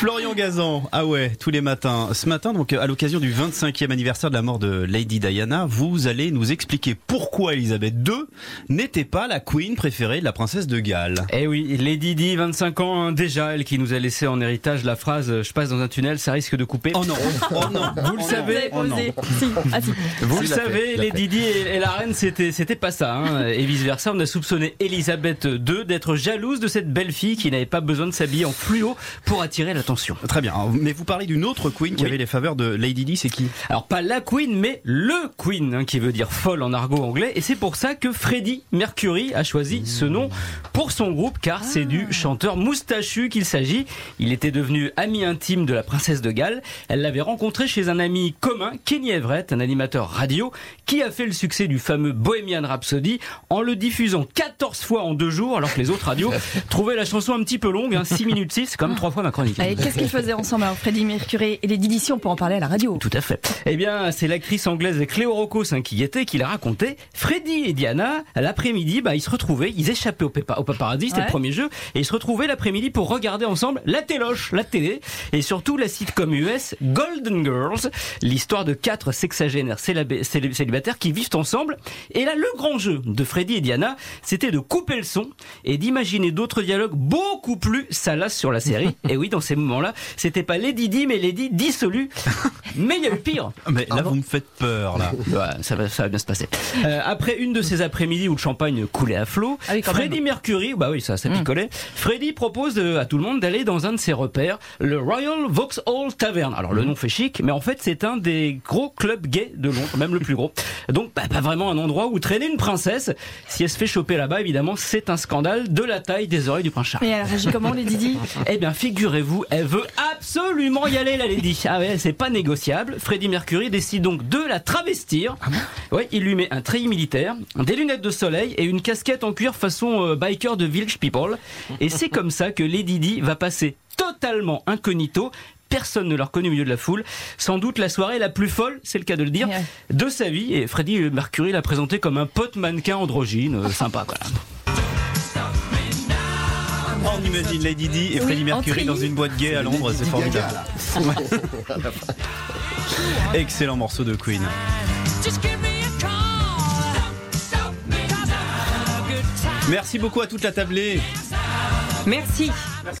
Florian Gazan, ah ouais, tous les matins. Ce matin, donc à l'occasion du 25e anniversaire de la mort de Lady Diana, vous allez nous expliquer pourquoi Elisabeth II n'était pas la queen préférée de la princesse de Galles. Eh oui, Lady Di, 25 ans hein, déjà, elle qui nous a laissé en héritage la phrase "Je passe dans un tunnel, ça risque de couper". Oh non, oh non, vous le oh savez, non. Si. Ah, si. vous le Si, savez, l'a Lady Di et, et la reine, c'était c'était pas ça, hein. et vice versa. On a soupçonné Elisabeth II d'être jalouse de cette belle fille qui n'avait pas besoin de s'habiller en fluo pour attirer l'attention. Très bien, mais vous parlez d'une autre queen qui Oui. avait les faveurs de Lady Di, c'est qui? Alors pas la Queen, mais le Queen, hein, qui veut dire folle en argot anglais. Et c'est pour ça que Freddie Mercury a choisi ce nom pour son groupe, car c'est du chanteur moustachu qu'il s'agit. Il était devenu ami intime de la princesse de Galles. Elle l'avait rencontré chez un ami commun, Kenny Everett, un animateur radio, qui a fait le succès du fameux Bohemian Rhapsody en le diffusant 14 fois en deux jours, alors que les autres radios trouvaient la chanson un petit peu longue, hein, 6 minutes 6, c'est quand même trois fois ma chronique. Qu'est-ce qu'ils faisaient ensemble alors Freddie Mercury et les Didition pour en parler à la radio? Tout à fait. Eh bien, c'est l'actrice anglaise Cléo Rocco hein, qui y était, qui l'a raconté. Freddy et Diana, l'après-midi, bah, ils se retrouvaient, ils échappaient au, pépa- au paparazzi, c'était Ouais. le premier jeu, et ils se retrouvaient l'après-midi pour regarder ensemble la téloche, la télé, et surtout la sitcom US Golden Girls, l'histoire de quatre sexagénaires célib- célib- célibataires qui vivent ensemble. Et là, le grand jeu de Freddy et Diana, c'était de couper le son et d'imaginer d'autres dialogues beaucoup plus salaces sur la série. et oui, dans ces moments-là, c'était pas Lady Di, mais Lady dissolue. mais il y a eu pire. Mais là, vous me faites peur, là. Ouais, ça va, ça va bien se passer. Euh, après une de ces après-midi où le champagne coulait à flot, Ah oui, Freddie Mercury, bah oui, ça, ça picolait. Freddie propose de- à tout le monde d'aller dans un de ses repères, le Royal Vauxhall Tavern. Alors le nom fait chic, mais en fait c'est un des gros clubs gays de Londres, même le plus gros. Donc bah, pas vraiment un endroit où traîner une princesse. Si elle se fait choper là-bas, évidemment, c'est un scandale de la taille des oreilles du prince Charles. Et elle réagit comment les Didi Eh bien, figurez-vous, elle veut absolument y aller, la lady. Ah ouais, c'est pas négociable. Freddie Mercury décide donc de la travestir. ouais, il lui met un treillis militaire, des lunettes de soleil et une casquette en cuir façon euh, biker de Village People. Et c'est comme ça que Lady Di va passer totalement incognito. Personne ne l'a reconnu au milieu de la foule. Sans doute la soirée la plus folle, c'est le cas de le dire, de sa vie. Et Freddie Mercury l'a présenté comme un pote mannequin androgyne, euh, sympa On imagine Lady Di et Oui, Freddie Mercury dans une boîte gay à Londres, c'est formidable. Excellent morceau de Queen. Merci beaucoup à toute la tablée. Merci.